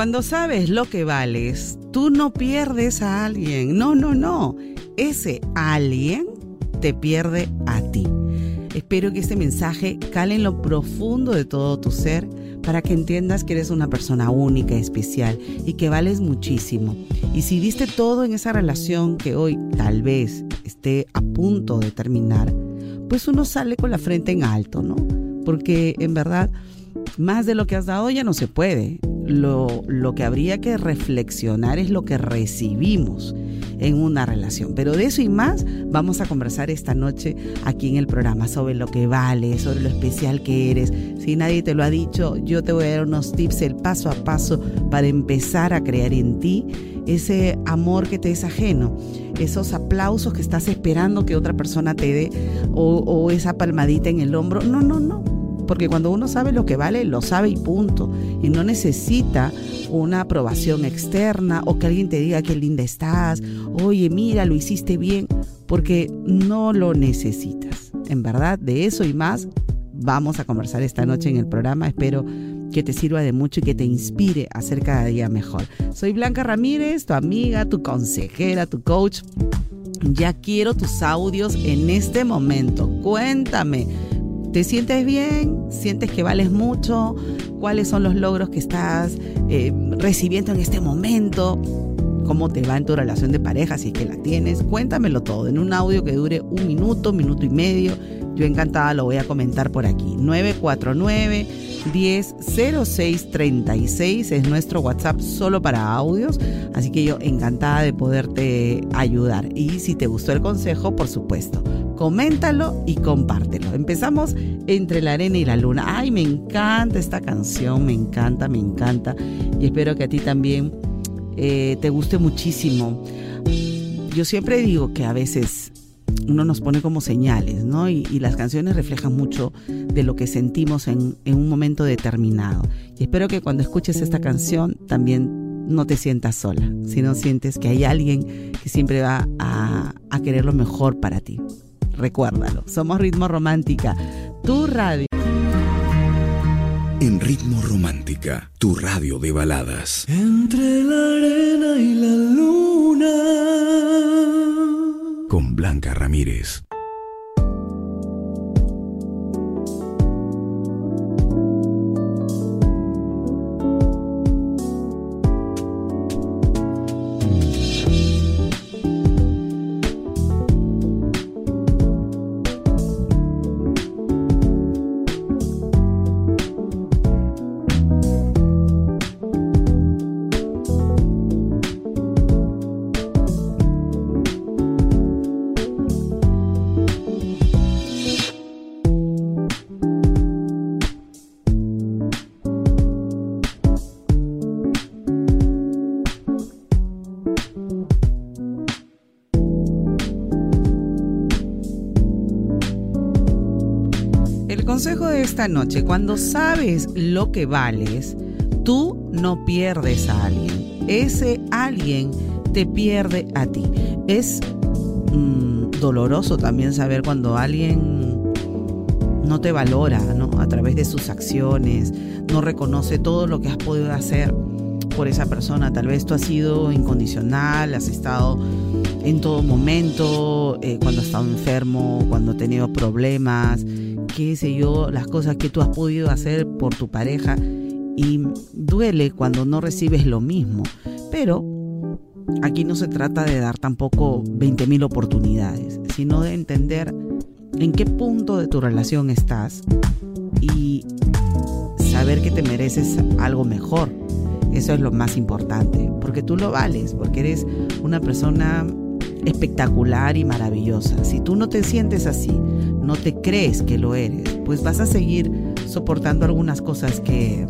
Cuando sabes lo que vales, tú no pierdes a alguien. No, no, no. Ese alguien te pierde a ti. Espero que este mensaje cale en lo profundo de todo tu ser para que entiendas que eres una persona única, especial y que vales muchísimo. Y si diste todo en esa relación que hoy tal vez esté a punto de terminar, pues uno sale con la frente en alto, ¿no? Porque en verdad, más de lo que has dado ya no se puede lo, lo que habría que reflexionar es lo que recibimos en una relación. Pero de eso y más vamos a conversar esta noche aquí en el programa sobre lo que vale, sobre lo especial que eres. Si nadie te lo ha dicho, yo te voy a dar unos tips, el paso a paso para empezar a crear en ti ese amor que te es ajeno, esos aplausos que estás esperando que otra persona te dé o, o esa palmadita en el hombro. No, no, no porque cuando uno sabe lo que vale, lo sabe y punto. Y no necesita una aprobación externa o que alguien te diga qué linda estás, oye, mira, lo hiciste bien, porque no lo necesitas. En verdad, de eso y más vamos a conversar esta noche en el programa. Espero que te sirva de mucho y que te inspire a ser cada día mejor. Soy Blanca Ramírez, tu amiga, tu consejera, tu coach. Ya quiero tus audios en este momento. Cuéntame ¿Te sientes bien? ¿Sientes que vales mucho? ¿Cuáles son los logros que estás eh, recibiendo en este momento? ¿Cómo te va en tu relación de pareja si es que la tienes? Cuéntamelo todo en un audio que dure un minuto, minuto y medio. Yo encantada lo voy a comentar por aquí. 949 100636 es nuestro WhatsApp solo para audios, así que yo encantada de poderte ayudar. Y si te gustó el consejo, por supuesto, coméntalo y compártelo. Empezamos entre la arena y la luna. Ay, me encanta esta canción, me encanta, me encanta. Y espero que a ti también eh, te guste muchísimo. Yo siempre digo que a veces uno nos pone como señales, ¿no? Y, las canciones reflejan mucho de lo que sentimos en, un momento determinado. Y espero que cuando escuches esta canción también no te sientas sola, sino sientes que hay alguien que siempre va a, a querer lo mejor para ti. Recuérdalo, somos Ritmo Romántica, tu radio. En Ritmo Romántica, tu radio de baladas. Entre la arena y la luna. Con Blanca Ramírez. Consejo de esta noche, cuando sabes lo que vales, tú no pierdes a alguien. Ese alguien te pierde a ti. Es mm, doloroso también saber cuando alguien no te valora, ¿no? A través de sus acciones, no reconoce todo lo que has podido hacer por esa persona. Tal vez tú has sido incondicional, has estado en todo momento, eh, cuando has estado enfermo, cuando has tenido problemas, qué yo, las cosas que tú has podido hacer por tu pareja y duele cuando no recibes lo mismo. Pero aquí no se trata de dar tampoco 20.000 oportunidades, sino de entender en qué punto de tu relación estás y saber que te mereces algo mejor. Eso es lo más importante, porque tú lo vales, porque eres una persona espectacular y maravillosa. Si tú no te sientes así, no te crees que lo eres, pues vas a seguir soportando algunas cosas que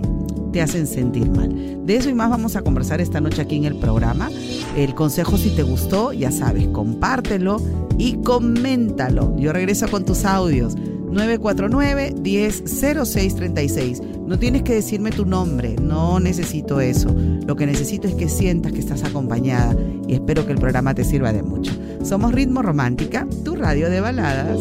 te hacen sentir mal. De eso y más vamos a conversar esta noche aquí en el programa. El consejo si te gustó, ya sabes, compártelo y coméntalo. Yo regreso con tus audios. 949-100636. No tienes que decirme tu nombre, no necesito eso. Lo que necesito es que sientas que estás acompañada y espero que el programa te sirva de mucho. Somos Ritmo Romántica, tu radio de baladas.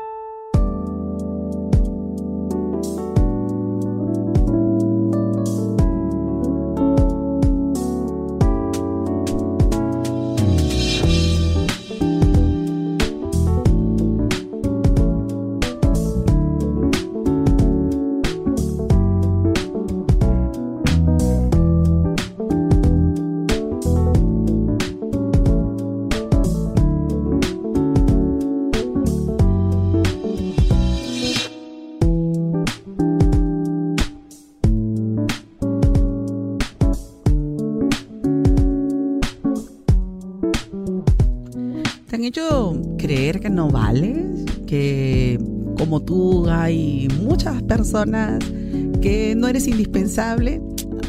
Personas que no eres indispensable.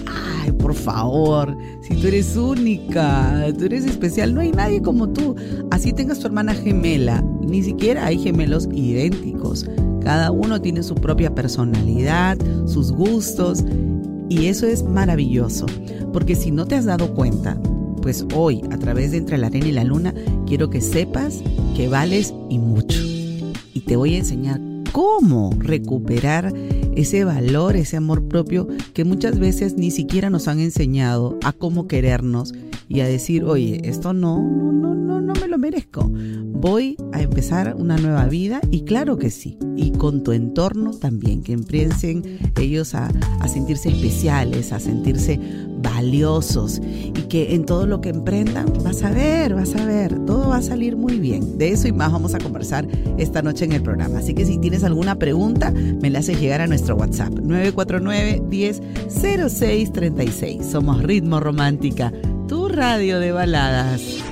Ay, por favor, si tú eres única, tú eres especial, no hay nadie como tú. Así tengas tu hermana gemela, ni siquiera hay gemelos idénticos. Cada uno tiene su propia personalidad, sus gustos, y eso es maravilloso, porque si no te has dado cuenta, pues hoy, a través de Entre la Arena y la Luna, quiero que sepas que vales y mucho. Y te voy a enseñar cómo recuperar ese valor, ese amor propio que muchas veces ni siquiera nos han enseñado a cómo querernos y a decir, oye, esto no, no, no, no lo merezco. Voy a empezar una nueva vida y claro que sí. Y con tu entorno también, que empiecen ellos a, sentirse especiales, a sentirse valiosos y que en todo lo que emprendan vas a ver, vas a ver, todo va a salir muy bien. De eso y más vamos a conversar esta noche en el programa. Así que si tienes alguna pregunta, me la haces llegar a nuestro WhatsApp 949 10 36. Somos Ritmo Romántica, tu radio de baladas.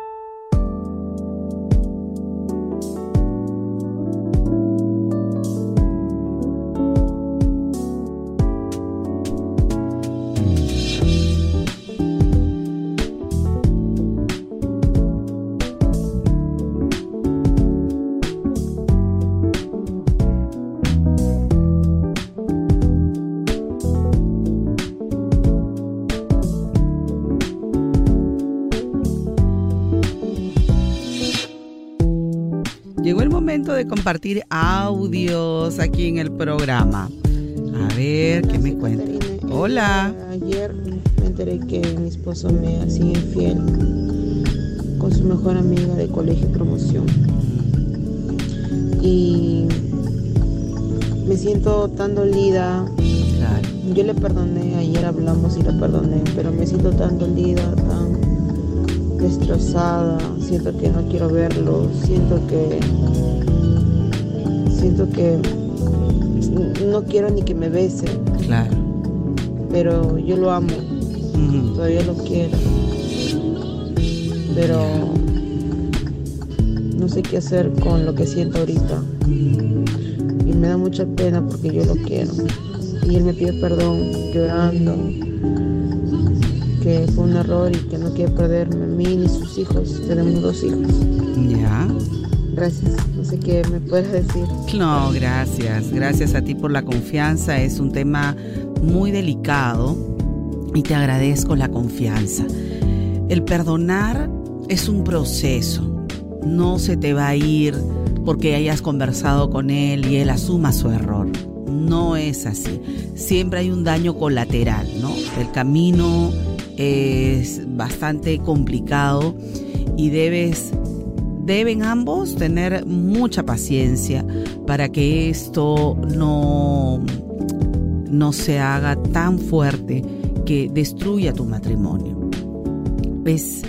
De compartir audios aquí en el programa. A ver, ¿qué me cuenta? Hola. Ayer me enteré que mi esposo me hacía infiel con su mejor amiga de colegio y promoción. Y me siento tan dolida. Yo le perdoné, ayer hablamos y le perdoné, pero me siento tan dolida, tan destrozada. Siento que no quiero verlo, siento que siento que no quiero ni que me bese. Claro. Pero yo lo amo. Todavía lo quiero. Pero no sé qué hacer con lo que siento ahorita. Y me da mucha pena porque yo lo quiero. Y él me pide perdón llorando. Que fue un error y que no quiere perderme a mí ni sus hijos. Tenemos dos hijos. Ya. Gracias. No sé qué me puedes decir. No, gracias. Gracias a ti por la confianza. Es un tema muy delicado y te agradezco la confianza. El perdonar es un proceso. No se te va a ir porque hayas conversado con él y él asuma su error. No es así. Siempre hay un daño colateral, ¿no? El camino es bastante complicado y debes deben ambos tener mucha paciencia para que esto no, no se haga tan fuerte que destruya tu matrimonio. Es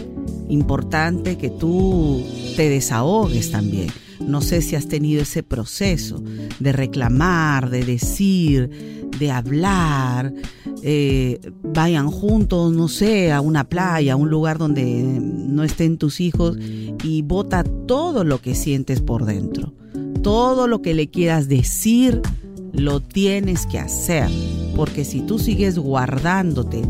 importante que tú te desahogues también. No sé si has tenido ese proceso de reclamar, de decir, de hablar. Eh, vayan juntos, no sé, a una playa, a un lugar donde no estén tus hijos y bota todo lo que sientes por dentro. Todo lo que le quieras decir, lo tienes que hacer. Porque si tú sigues guardándote,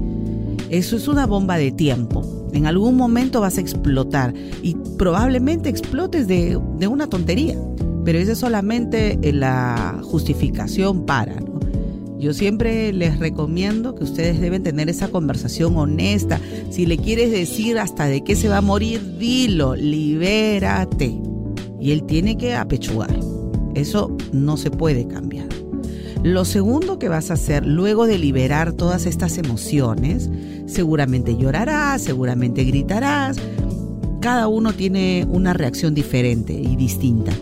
eso es una bomba de tiempo en algún momento vas a explotar y probablemente explotes de, una tontería, pero esa es solamente la justificación para. Yo siempre les recomiendo que ustedes deben tener esa conversación honesta. Si le quieres decir hasta de qué se va a morir, dilo, libérate. Y él tiene que apechugar. Eso no se puede cambiar. Lo segundo que vas a hacer luego de liberar todas estas emociones, seguramente llorarás, seguramente gritarás. Cada uno tiene una reacción diferente y distinta.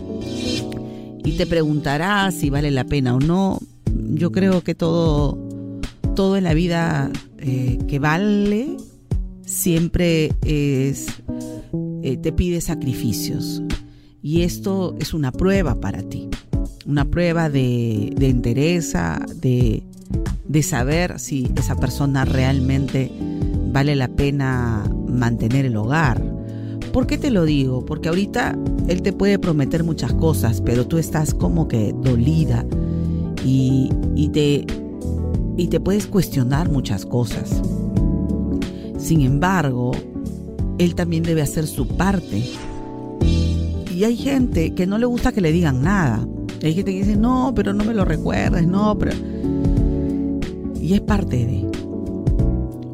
Y te preguntarás si vale la pena o no. Yo creo que todo, todo en la vida eh, que vale siempre es, eh, te pide sacrificios. Y esto es una prueba para ti una prueba de, de entereza, de, de saber si esa persona realmente vale la pena mantener el hogar. ¿Por qué te lo digo? Porque ahorita él te puede prometer muchas cosas, pero tú estás como que dolida y, y, te, y te puedes cuestionar muchas cosas. Sin embargo, él también debe hacer su parte. Y hay gente que no le gusta que le digan nada. Hay gente que dice, no, pero no me lo recuerdes, no, pero... Y es parte de...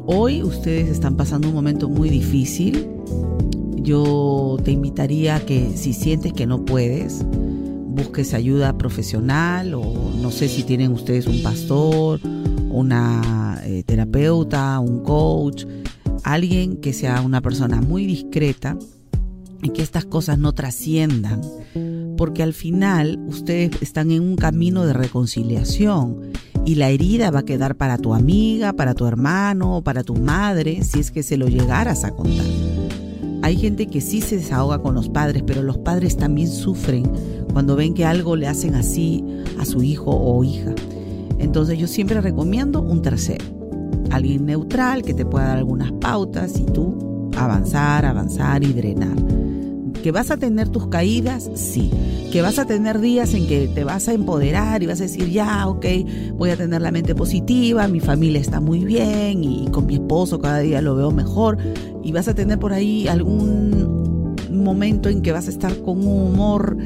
Hoy ustedes están pasando un momento muy difícil. Yo te invitaría a que si sientes que no puedes, busques ayuda profesional o no sé si tienen ustedes un pastor, una eh, terapeuta, un coach, alguien que sea una persona muy discreta y que estas cosas no trasciendan porque al final ustedes están en un camino de reconciliación y la herida va a quedar para tu amiga, para tu hermano, para tu madre, si es que se lo llegaras a contar. Hay gente que sí se desahoga con los padres, pero los padres también sufren cuando ven que algo le hacen así a su hijo o hija. Entonces yo siempre recomiendo un tercero, alguien neutral que te pueda dar algunas pautas y tú avanzar, avanzar y drenar. ¿Que vas a tener tus caídas? Sí. ¿Que vas a tener días en que te vas a empoderar y vas a decir, ya, ok, voy a tener la mente positiva, mi familia está muy bien y con mi esposo cada día lo veo mejor? Y vas a tener por ahí algún momento en que vas a estar con un humor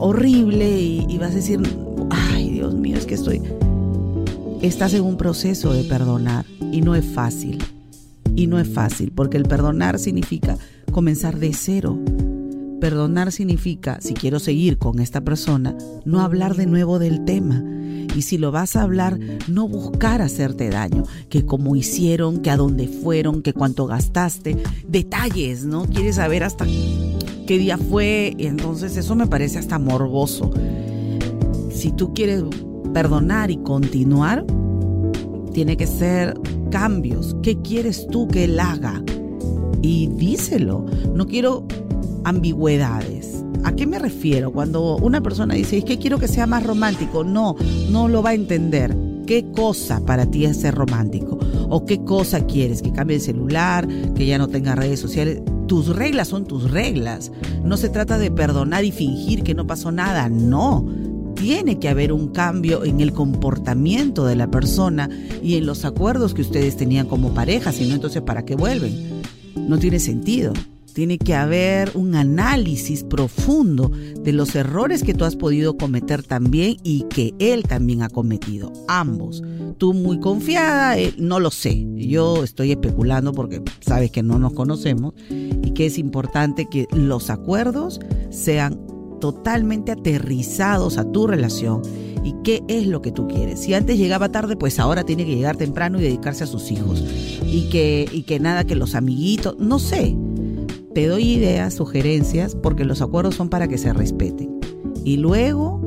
horrible y, y vas a decir, ay, Dios mío, es que estoy... Estás en un proceso de perdonar y no es fácil. Y no es fácil, porque el perdonar significa comenzar de cero. Perdonar significa, si quiero seguir con esta persona, no hablar de nuevo del tema. Y si lo vas a hablar, no buscar hacerte daño, que cómo hicieron, que a dónde fueron, que cuánto gastaste, detalles, ¿no? Quieres saber hasta qué día fue, entonces eso me parece hasta morboso. Si tú quieres perdonar y continuar, tiene que ser cambios. ¿Qué quieres tú que él haga? y díselo. No quiero ambigüedades. ¿A qué me refiero? Cuando una persona dice, es que quiero que sea más romántico, no, no lo va a entender. ¿Qué cosa para ti es ser romántico? ¿O qué cosa quieres? ¿Que cambie el celular? ¿Que ya no tenga redes sociales? Tus reglas son tus reglas. No se trata de perdonar y fingir que no pasó nada, no. Tiene que haber un cambio en el comportamiento de la persona y en los acuerdos que ustedes tenían como pareja, si no, entonces ¿para qué vuelven? no tiene sentido. Tiene que haber un análisis profundo de los errores que tú has podido cometer también y que él también ha cometido. Ambos. Tú muy confiada, no lo sé. Yo estoy especulando porque sabes que no nos conocemos y que es importante que los acuerdos sean totalmente aterrizados a tu relación y qué es lo que tú quieres. Si antes llegaba tarde, pues ahora tiene que llegar temprano y dedicarse a sus hijos. Y que, y que nada, que los amiguitos, no sé. Te doy ideas, sugerencias, porque los acuerdos son para que se respeten. Y luego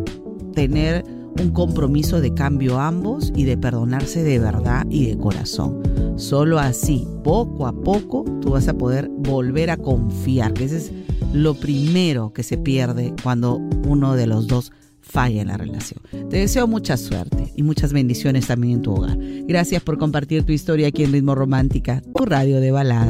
tener un compromiso de cambio ambos y de perdonarse de verdad y de corazón. Solo así, poco a poco, tú vas a poder volver a confiar, que ese es lo primero que se pierde cuando uno de los dos falla en la relación. Te deseo mucha suerte y muchas bendiciones también en tu hogar. Gracias por compartir tu historia aquí en Ritmo Romántica, tu radio de balada.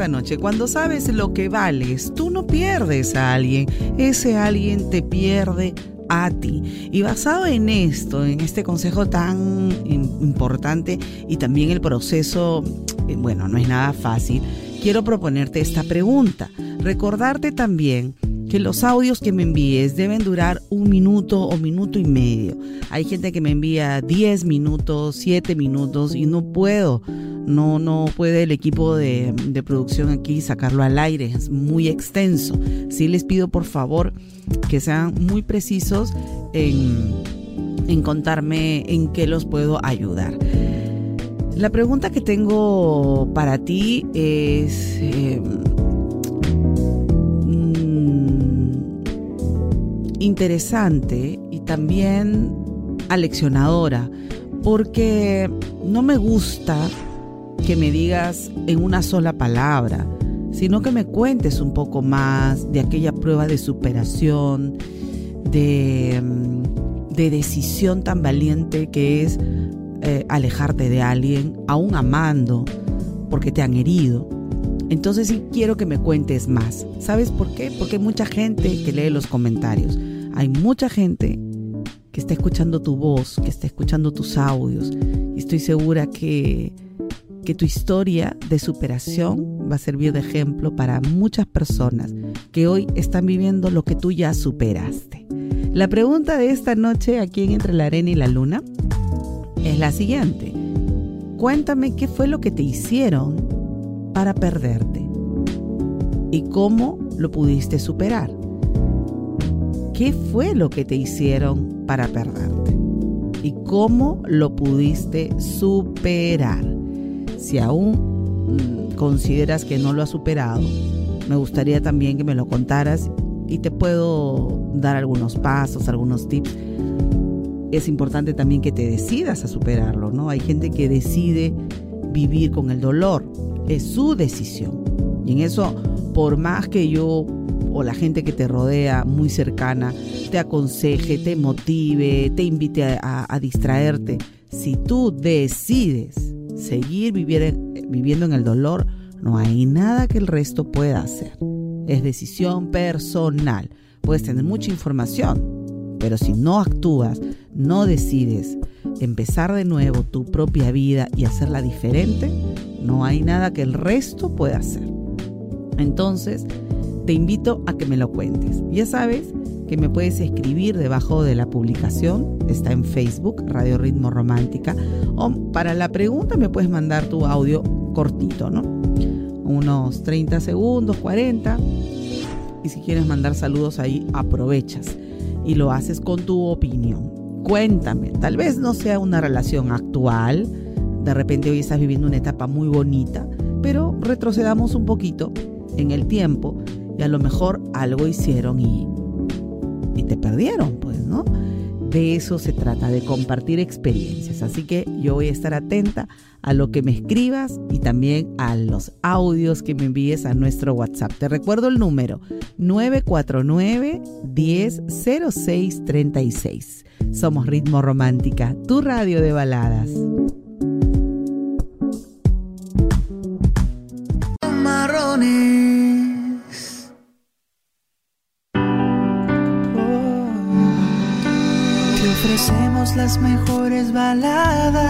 Esta noche, cuando sabes lo que vales, tú no pierdes a alguien, ese alguien te pierde a ti. Y basado en esto, en este consejo tan importante y también el proceso, eh, bueno, no es nada fácil, quiero proponerte esta pregunta. Recordarte también que los audios que me envíes deben durar un minuto o minuto y medio. Hay gente que me envía 10 minutos, 7 minutos y no puedo. No, no puede el equipo de, producción aquí sacarlo al aire, es muy extenso. Sí les pido por favor que sean muy precisos en, contarme en qué los puedo ayudar. La pregunta que tengo para ti es... Eh, interesante y también aleccionadora, porque no me gusta que me digas en una sola palabra, sino que me cuentes un poco más de aquella prueba de superación, de, mm, de decisión tan valiente que es eh, alejarte de alguien, aún amando, porque te han herido. Entonces sí quiero que me cuentes más. ¿Sabes por qué? Porque hay mucha gente que lee los comentarios. Hay mucha gente que está escuchando tu voz, que está escuchando tus audios. Y estoy segura que, que tu historia de superación va a servir de ejemplo para muchas personas que hoy están viviendo lo que tú ya superaste. La pregunta de esta noche aquí en Entre la Arena y la Luna es la siguiente. Cuéntame qué fue lo que te hicieron para perderte y cómo lo pudiste superar. ¿Qué fue lo que te hicieron para perderte? ¿Y cómo lo pudiste superar? Si aún mm, consideras que no lo has superado, me gustaría también que me lo contaras y te puedo dar algunos pasos, algunos tips. Es importante también que te decidas a superarlo, ¿no? Hay gente que decide vivir con el dolor, es su decisión. Y en eso, por más que yo o la gente que te rodea muy cercana te aconseje, te motive, te invite a, distraerte, si tú decides seguir viviendo en el dolor, no hay nada que el resto pueda hacer. Es decisión personal. Puedes tener mucha información, pero si no actúas, no decides empezar de nuevo tu propia vida y hacerla diferente, no hay nada que el resto pueda hacer. Entonces, te invito a que me lo cuentes. Ya sabes que me puedes escribir debajo de la publicación, está en Facebook, Radio Ritmo Romántica, o para la pregunta me puedes mandar tu audio cortito, ¿no? Unos 30 segundos, 40. Y si quieres mandar saludos ahí, aprovechas y lo haces con tu opinión. Cuéntame, tal vez no sea una relación actual, de repente hoy estás viviendo una etapa muy bonita, pero retrocedamos un poquito en el tiempo y a lo mejor algo hicieron y, y te perdieron, pues, ¿no? de eso se trata, de compartir experiencias. Así que yo voy a estar atenta a lo que me escribas y también a los audios que me envíes a nuestro WhatsApp. Te recuerdo el número 949 100636. Somos Ritmo Romántica, tu radio de baladas. Las mejores baladas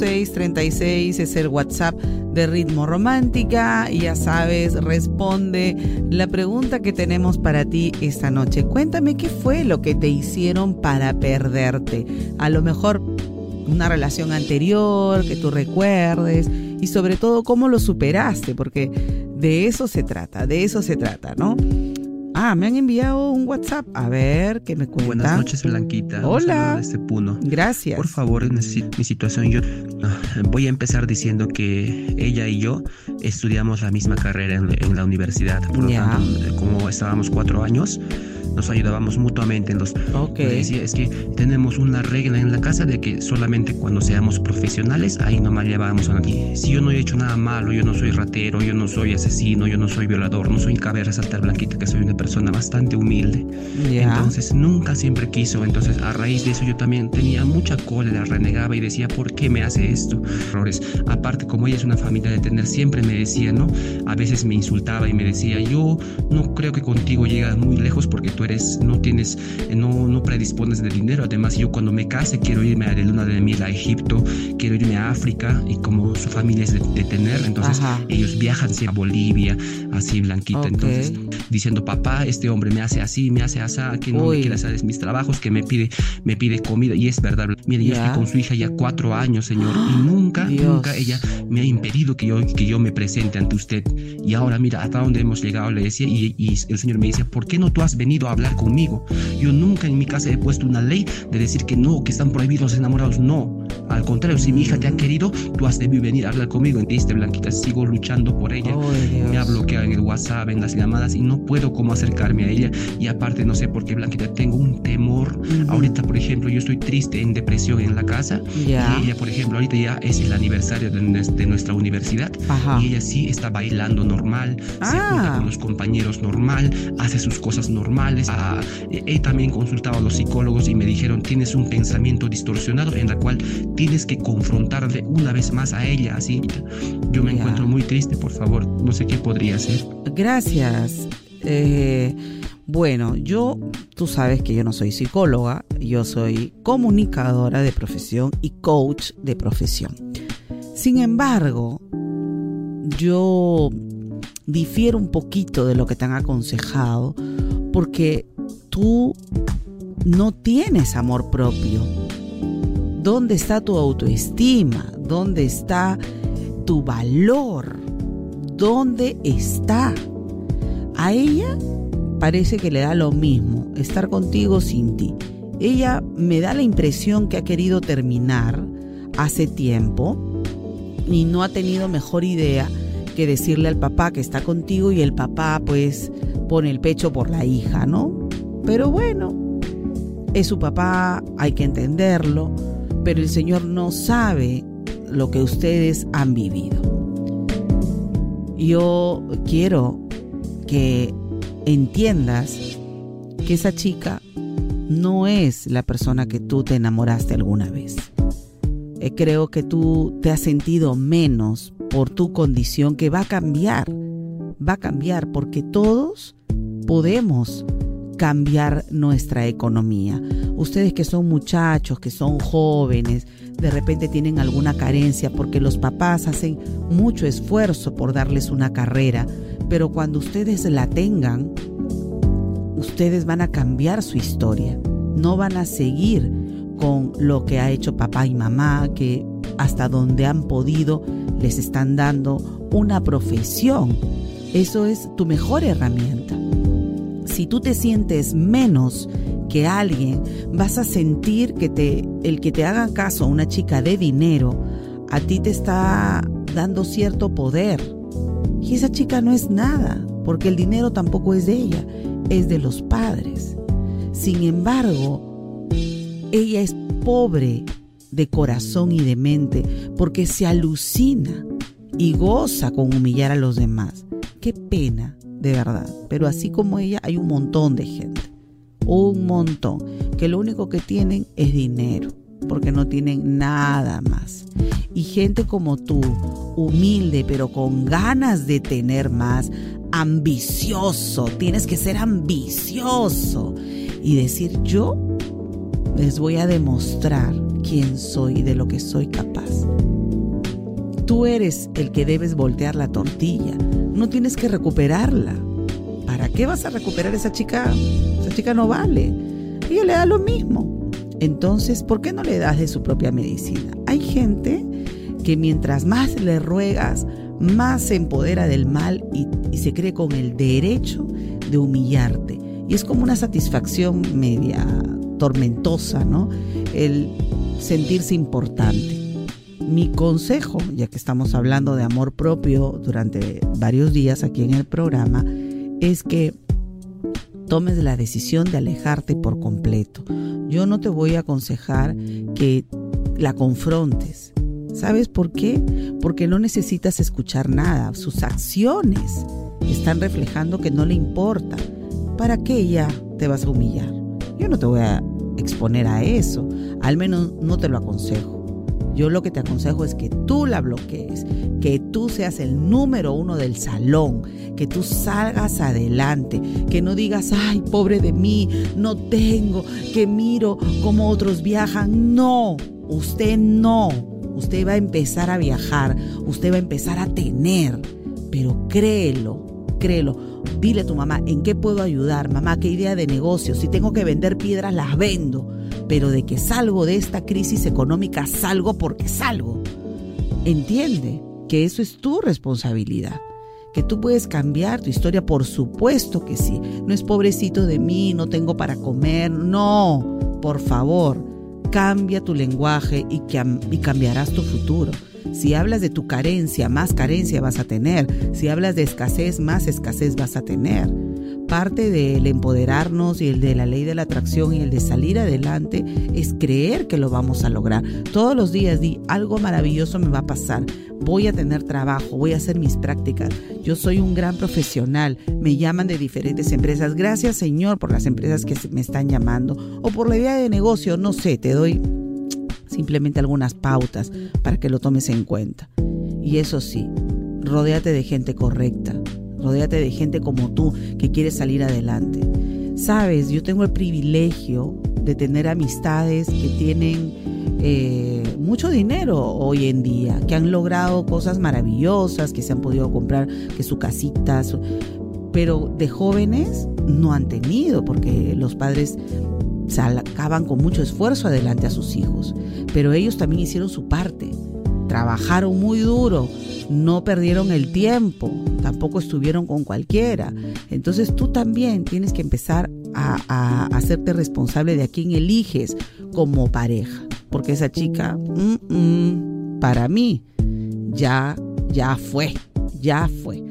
36 es el WhatsApp de Ritmo Romántica. Ya sabes, responde la pregunta que tenemos para ti esta noche. Cuéntame qué fue lo que te hicieron para perderte. A lo mejor una relación anterior que tú recuerdes y sobre todo cómo lo superaste, porque de eso se trata, de eso se trata, ¿no? Ah, me han enviado un WhatsApp. A ver, ¿qué me cuentan? Buenas noches, Blanquita. Hola. Desde Puno. Gracias. Por favor, mi situación. Yo ah, voy a empezar diciendo que ella y yo estudiamos la misma carrera en, la universidad. Por lo tanto, como estábamos cuatro años, nos ayudábamos mutuamente en los... Ok. Decía, es que tenemos una regla en la casa de que solamente cuando seamos profesionales, ahí nomás llevamos a nadie. Si yo no he hecho nada malo, yo no soy ratero, yo no soy asesino, yo no soy violador, no soy cabe resaltar blanquita que soy una persona bastante humilde. Entonces nunca siempre quiso. Entonces a raíz de eso yo también tenía mucha cólera, renegaba y decía, ¿por qué me hace esto? Errores. Aparte, como ella es una familia de tener, siempre me decía, ¿no? A veces me insultaba y me decía, yo no creo que contigo llegas muy lejos porque tú eres, no tienes, no, no predispones de dinero. Además, yo cuando me case quiero irme a de luna de miel a Egipto, quiero irme a África y como su familia es de, tener, entonces ellos viajan a Bolivia, así blanquita. Entonces, diciendo, papá, este hombre me hace así, me hace así, que no me quiere hacer mis trabajos, que me pide, me pide comida. Y es verdad, mire, yo estoy con su hija ya cuatro años, señor, y nunca, nunca ella me ha impedido que yo, que yo me presente ante usted. Y ahora mira hasta dónde hemos llegado, le decía, y, y el señor me dice, ¿por qué no tú has venido a hablar conmigo? Yo nunca en mi casa he puesto una ley de decir que no, que están prohibidos los enamorados. No, al contrario, si mi hija te ha querido, tú has debido venir a hablar conmigo. Entendiste, Blanquita, sigo luchando por ella. me ha bloqueado en el WhatsApp, en las llamadas y no puedo como acercarme a ella. Y aparte, no sé por qué, Blanquita, tengo un temor. Ahorita, por ejemplo, yo estoy triste, en depresión en la casa. Y ella, por ejemplo, ahorita ya es el aniversario de, nuestra universidad. Y ella sí está bailando normal, se junta ah. con los compañeros normal, hace sus cosas normales. Ah, he también consultado a los psicólogos y me dijeron, tienes un pensamiento distorsionado en la cual tienes que confrontarle una vez más a ella, así. Yo me encuentro muy triste, por favor, no sé qué podría hacer. Gracias. Eh, bueno, yo, tú sabes que yo no soy psicóloga, yo soy comunicadora de profesión y coach de profesión. Sin embargo, yo difiero un poquito de lo que te han aconsejado porque tú no tienes amor propio ¿Dónde está tu autoestima? ¿Dónde está tu valor? ¿Dónde está? A ella parece que le da lo mismo estar contigo sin ti. ella me da la impresión que ha querido terminar hace tiempo y no ha tenido mejor idea que decirle al papá que está contigo y el papá pues pone el pecho por la hija, ¿no? Pero bueno, es su papá, hay que entenderlo, pero el Señor no sabe lo que ustedes han vivido. Yo quiero que entiendas que esa chica no es la persona que tú te enamoraste alguna vez. Eh, creo que tú te has sentido menos por tu condición que va a cambiar. Va a cambiar porque todos podemos cambiar nuestra economía. Ustedes que son muchachos, que son jóvenes, de repente tienen alguna carencia porque los papás hacen mucho esfuerzo por darles una carrera, pero cuando ustedes la tengan, ustedes van a cambiar su historia, no van a seguir con lo que ha hecho papá y mamá, que hasta donde han podido les están dando una profesión. Eso es tu mejor herramienta. Si tú te sientes menos que alguien, vas a sentir que te, el que te haga caso a una chica de dinero, a ti te está dando cierto poder. Y esa chica no es nada, porque el dinero tampoco es de ella, es de los padres. Sin embargo, ella es pobre de corazón y de mente porque se alucina y goza con humillar a los demás. Qué pena, de verdad. Pero así como ella hay un montón de gente. Un montón. Que lo único que tienen es dinero. Porque no tienen nada más. Y gente como tú, humilde, pero con ganas de tener más, ambicioso. Tienes que ser ambicioso. Y decir, yo les voy a demostrar quién soy y de lo que soy capaz. Tú eres el que debes voltear la tortilla, no tienes que recuperarla. ¿Para qué vas a recuperar esa chica? Esa chica no vale. Ella le da lo mismo. Entonces, ¿por qué no le das de su propia medicina? Hay gente que mientras más le ruegas, más se empodera del mal y se cree con el derecho de humillarte. Y es como una satisfacción media tormentosa, ¿no? El sentirse importante. Mi consejo, ya que estamos hablando de amor propio durante varios días aquí en el programa, es que tomes la decisión de alejarte por completo. Yo no te voy a aconsejar que la confrontes. ¿Sabes por qué? Porque no necesitas escuchar nada. Sus acciones están reflejando que no le importa. ¿Para qué ella te vas a humillar? Yo no te voy a exponer a eso. Al menos no te lo aconsejo. Yo lo que te aconsejo es que tú la bloquees, que tú seas el número uno del salón, que tú salgas adelante, que no digas, ay, pobre de mí, no tengo, que miro cómo otros viajan. No, usted no. Usted va a empezar a viajar, usted va a empezar a tener, pero créelo, créelo Dile a tu mamá, ¿en qué puedo ayudar? Mamá, ¿qué idea de negocio? Si tengo que vender piedras, las vendo. Pero de que salgo de esta crisis económica, salgo porque salgo. Entiende que eso es tu responsabilidad. Que tú puedes cambiar tu historia, por supuesto que sí. No es pobrecito de mí, no tengo para comer. No, por favor, cambia tu lenguaje y, y cambiarás tu futuro. Si hablas de tu carencia, más carencia vas a tener. Si hablas de escasez, más escasez vas a tener. Parte del empoderarnos y el de la ley de la atracción y el de salir adelante es creer que lo vamos a lograr. Todos los días di, algo maravilloso me va a pasar. Voy a tener trabajo, voy a hacer mis prácticas. Yo soy un gran profesional. Me llaman de diferentes empresas. Gracias Señor por las empresas que me están llamando. O por la idea de negocio, no sé, te doy simplemente algunas pautas para que lo tomes en cuenta. Y eso sí, rodéate de gente correcta, rodéate de gente como tú que quiere salir adelante. Sabes, yo tengo el privilegio de tener amistades que tienen eh, mucho dinero hoy en día, que han logrado cosas maravillosas, que se han podido comprar que su casita, pero de jóvenes no han tenido, porque los padres sacaban con mucho esfuerzo adelante a sus hijos, pero ellos también hicieron su parte, trabajaron muy duro, no perdieron el tiempo, tampoco estuvieron con cualquiera. Entonces tú también tienes que empezar a, hacerte responsable de a quién eliges como pareja. Porque esa chica, para mí, ya, ya fue, ya fue.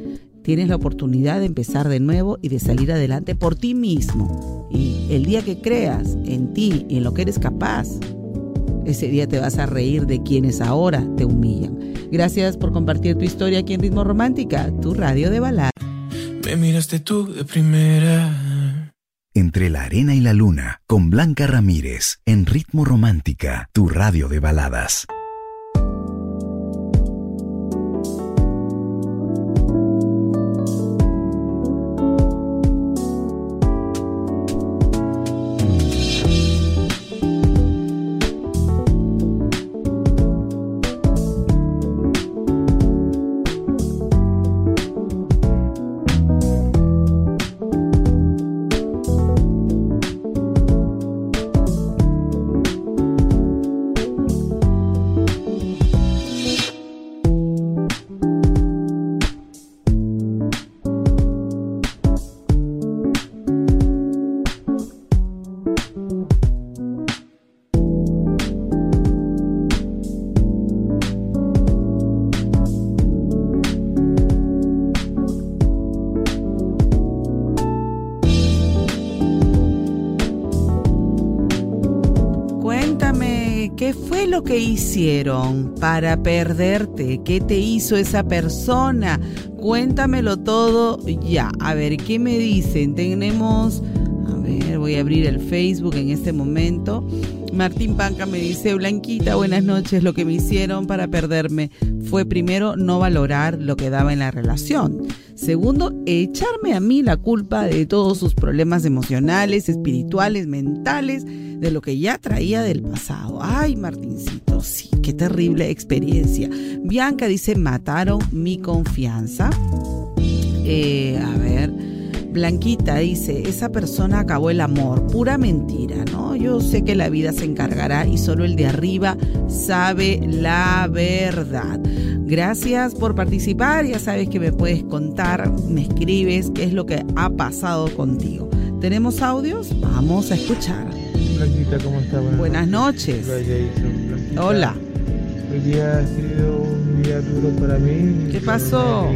Tienes la oportunidad de empezar de nuevo y de salir adelante por ti mismo. Y el día que creas en ti y en lo que eres capaz, ese día te vas a reír de quienes ahora te humillan. Gracias por compartir tu historia aquí en Ritmo Romántica, tu radio de balada. Me miraste tú de primera. Entre la arena y la luna, con Blanca Ramírez, en Ritmo Romántica, tu radio de baladas. Que hicieron para perderte? ¿Qué te hizo esa persona? Cuéntamelo todo ya. A ver, ¿qué me dicen? Tenemos, a ver, voy a abrir el Facebook en este momento. Martín Panca me dice, Blanquita, buenas noches. Lo que me hicieron para perderme fue primero no valorar lo que daba en la relación. Segundo, echarme a mí la culpa de todos sus problemas emocionales, espirituales, mentales de lo que ya traía del pasado. Ay, Martincito, sí, qué terrible experiencia. Bianca dice, mataron mi confianza. Eh, a ver, Blanquita dice, esa persona acabó el amor, pura mentira, ¿no? Yo sé que la vida se encargará y solo el de arriba sabe la verdad. Gracias por participar, ya sabes que me puedes contar, me escribes qué es lo que ha pasado contigo. ¿Tenemos audios? Vamos a escuchar. ¿cómo Buenas, noches. Hola. Hoy día ha sido un día duro para mí. ¿Qué pasó?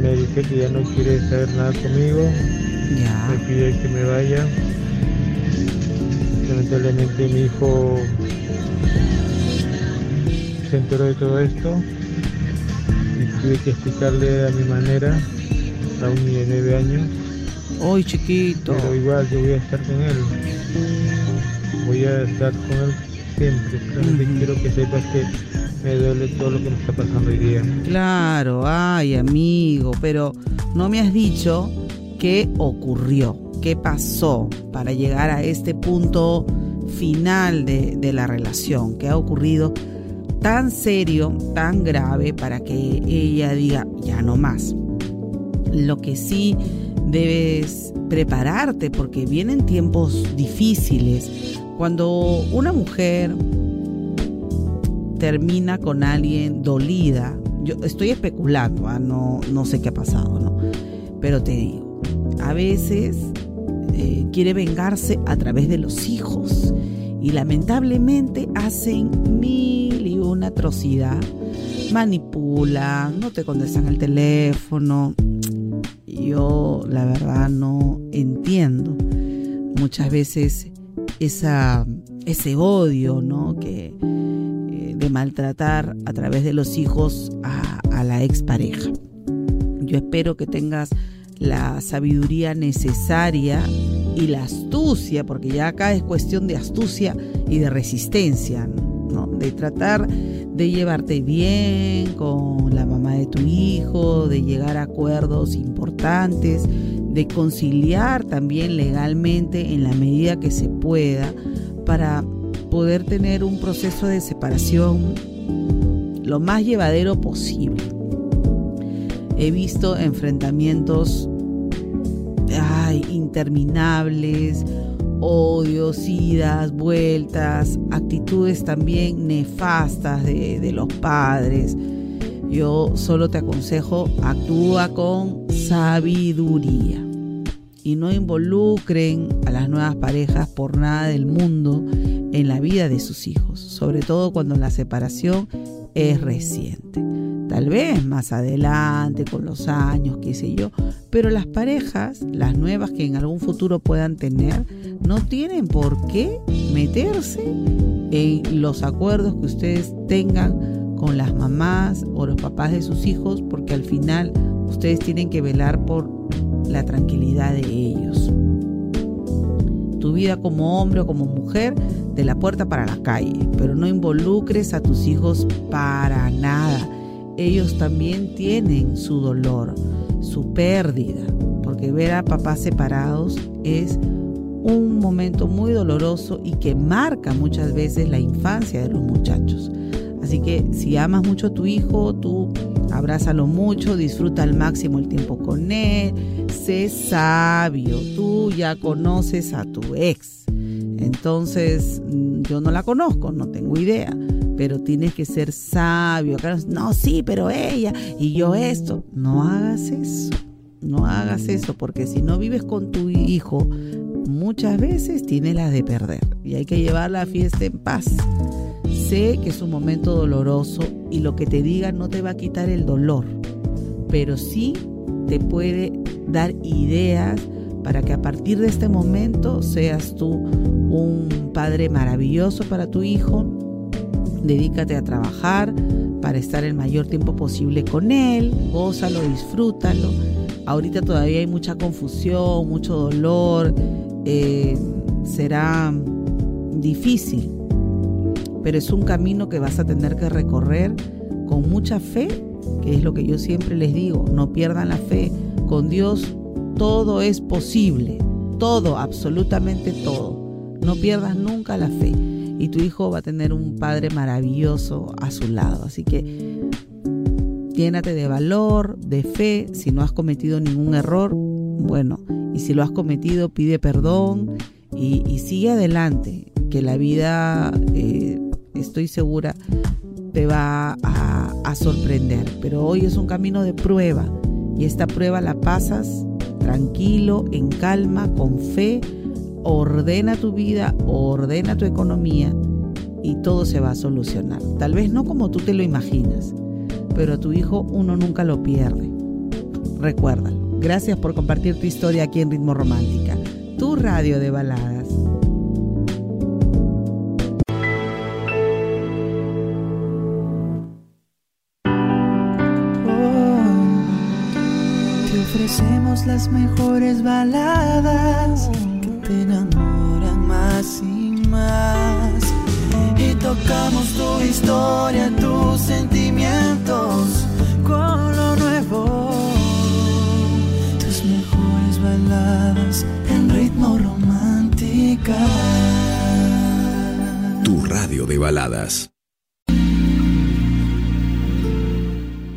Me dice que ya no quiere saber nada conmigo. Ya. Me pide que me vaya. Lamentablemente mi hijo se enteró de todo esto y tuve que explicarle a mi manera a un niño de nueve años Hoy chiquito. Pero igual yo voy a estar con él. Voy a estar con él siempre. Solamente quiero que sepas que me duele todo lo que me está pasando hoy día. Claro, ay amigo, pero no me has dicho qué ocurrió, qué pasó para llegar a este punto final de, de la relación, qué ha ocurrido tan serio, tan grave para que ella diga ya no más. Lo que sí debes prepararte porque vienen tiempos difíciles. Cuando una mujer termina con alguien dolida, yo estoy especulando, ¿ah? no, no sé qué ha pasado, ¿no? Pero te digo, a veces eh, quiere vengarse a través de los hijos y lamentablemente hacen mil y una atrocidad. Manipulan, no te contestan el teléfono, yo la verdad no entiendo muchas veces esa, ese odio, ¿no? Que, de maltratar a través de los hijos a, a la expareja. Yo espero que tengas la sabiduría necesaria y la astucia, porque ya acá es cuestión de astucia y de resistencia, ¿no? De tratar de llevarte bien con la mamá de tu hijo, de llegar a acuerdos importantes, de conciliar también legalmente en la medida que se pueda para poder tener un proceso de separación lo más llevadero posible. He visto enfrentamientos ay, interminables, odios, idas, vueltas, actitudes también nefastas de, los padres. Yo solo te aconsejo, actúa con sabiduría. Y no involucren a las nuevas parejas por nada del mundo en la vida de sus hijos, sobre todo cuando la separación es reciente. Tal vez más adelante, con los años, qué sé yo, pero las parejas, las nuevas que en algún futuro puedan tener, no tienen por qué meterse en los acuerdos que ustedes tengan con las mamás o los papás de sus hijos, porque al final ustedes tienen que velar por la tranquilidad de ellos. Tu vida como hombre o como mujer, de la puerta para la calle, pero no involucres a tus hijos para nada. Ellos también tienen su dolor, su pérdida, porque ver a papás separados es un momento muy doloroso y que marca muchas veces la infancia de los muchachos. Así que si amas mucho a tu hijo, tú abrázalo mucho, disfruta al máximo el tiempo con él, sé sabio, tú ya conoces a tu ex. Entonces, mm, yo no la conozco, no tengo idea, pero tienes que ser sabio. No, sí, pero ella y yo esto. No hagas eso, no hagas eso, porque si no vives con tu hijo, muchas veces tiene las de perder y hay que llevar la fiesta en paz. Sé que es un momento doloroso y lo que te diga no te va a quitar el dolor, pero sí te puede dar ideas para que a partir de este momento seas tú un padre maravilloso para tu hijo. Dedícate a trabajar para estar el mayor tiempo posible con él, gózalo, disfrútalo. Ahorita todavía hay mucha confusión, mucho dolor, eh, será difícil, pero es un camino que vas a tener que recorrer con mucha fe, que es lo que yo siempre les digo, no pierdan la fe, con Dios todo es posible, todo, absolutamente todo, no pierdas nunca la fe. Y tu hijo va a tener un padre maravilloso a su lado, así que llénate de valor, de fe, si no has cometido ningún error, bueno, y si lo has cometido, pide perdón y, sigue adelante, que la vida, eh, estoy segura, te va a, sorprender. Pero hoy es un camino de prueba y esta prueba la pasas tranquilo, en calma, con fe, ordena tu vida, ordena tu economía y todo se va a solucionar. Tal vez no como tú te lo imaginas, pero a tu hijo uno nunca lo pierde. Recuérdalo. Gracias por compartir tu historia aquí en Ritmo Romántica, tu radio de baladas. Ofrecemos las mejores baladas que te enamoran más y más. Y tocamos tu historia, tus sentimientos con lo nuevo en ritmo romántica. Tu radio de baladas.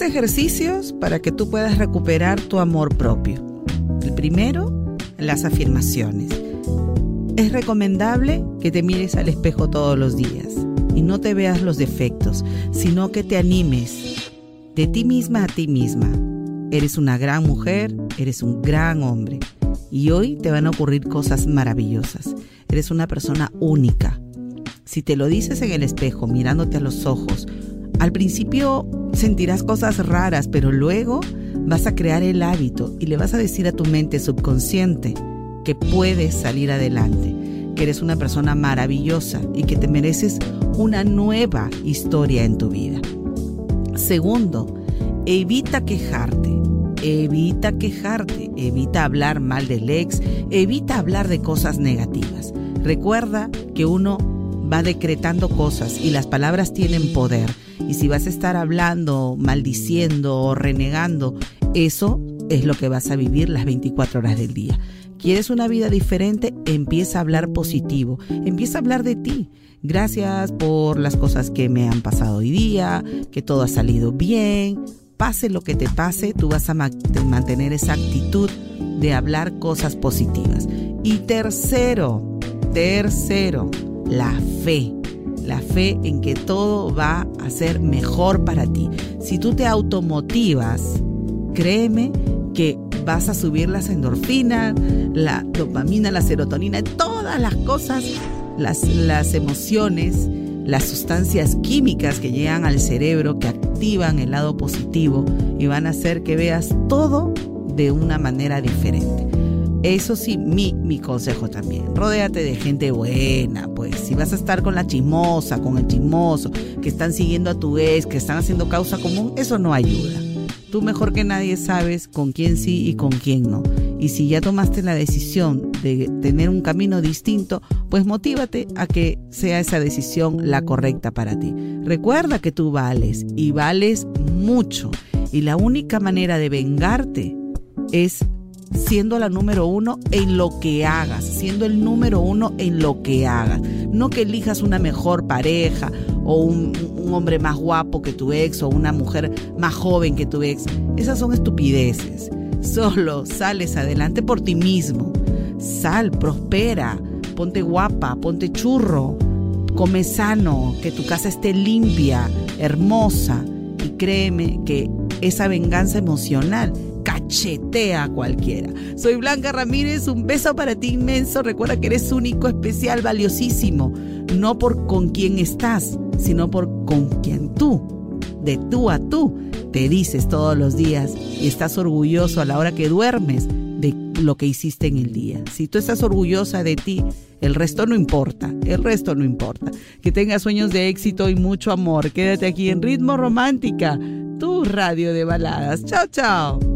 Ejercicios para que tú puedas recuperar tu amor propio. El primero, las afirmaciones. Es recomendable que te mires al espejo todos los días y no te veas los defectos, sino que te animes de ti misma a ti misma. Eres una gran mujer, eres un gran hombre y hoy te van a ocurrir cosas maravillosas. Eres una persona única. Si te lo dices en el espejo, mirándote a los ojos, al principio sentirás cosas raras, pero luego vas a crear el hábito y le vas a decir a tu mente subconsciente que puedes salir adelante, que eres una persona maravillosa y que te mereces una nueva historia en tu vida. Segundo, evita quejarte. Evita quejarte, evita hablar mal del ex, evita hablar de cosas negativas. Recuerda que uno va decretando cosas y las palabras tienen poder. Y si vas a estar hablando, maldiciendo o renegando, eso es lo que vas a vivir las 24 horas del día. ¿Quieres una vida diferente? Empieza a hablar positivo, empieza a hablar de ti. Gracias por las cosas que me han pasado hoy día, que todo ha salido bien. Pase lo que te pase, tú vas a mantener esa actitud de hablar cosas positivas. Y tercero, tercero, la fe. La fe en que todo va a ser mejor para ti. Si tú te automotivas, créeme que vas a subir las endorfinas, la dopamina, la serotonina, todas las cosas, las, las emociones, las sustancias químicas que llegan al cerebro, que activan el lado positivo y van a hacer que veas todo de una manera diferente. Eso sí, mi, mi consejo también. Rodéate de gente buena, pues. Si vas a estar con la chismosa, con el chismoso, que están siguiendo a tu ex, que están haciendo causa común, eso no ayuda. Tú mejor que nadie sabes con quién sí y con quién no. Y si ya tomaste la decisión de tener un camino distinto, pues motívate a que sea esa decisión la correcta para ti. Recuerda que tú vales y vales mucho. Y la única manera de vengarte es siendo la número uno en lo que hagas, siendo el número uno en lo que hagas. No que elijas una mejor pareja o un, hombre más guapo que tu ex o una mujer más joven que tu ex. Esas son estupideces. Solo sales adelante por ti mismo. Sal, prospera, ponte guapa, ponte churro, come sano, que tu casa esté limpia, hermosa. Y créeme que esa venganza emocional cachetea a cualquiera. Soy Blanca Ramírez, un beso para ti inmenso. Recuerda que eres único, especial, valiosísimo. No por con quién estás, sino por con quien tú, de tú a tú, te dices todos los días y estás orgulloso a la hora que duermes de lo que hiciste en el día. Si tú estás orgullosa de ti, el resto no importa, el resto no importa. Que tengas sueños de éxito y mucho amor. Quédate aquí en Ritmo Romántica, tu radio de baladas. Chao, chao.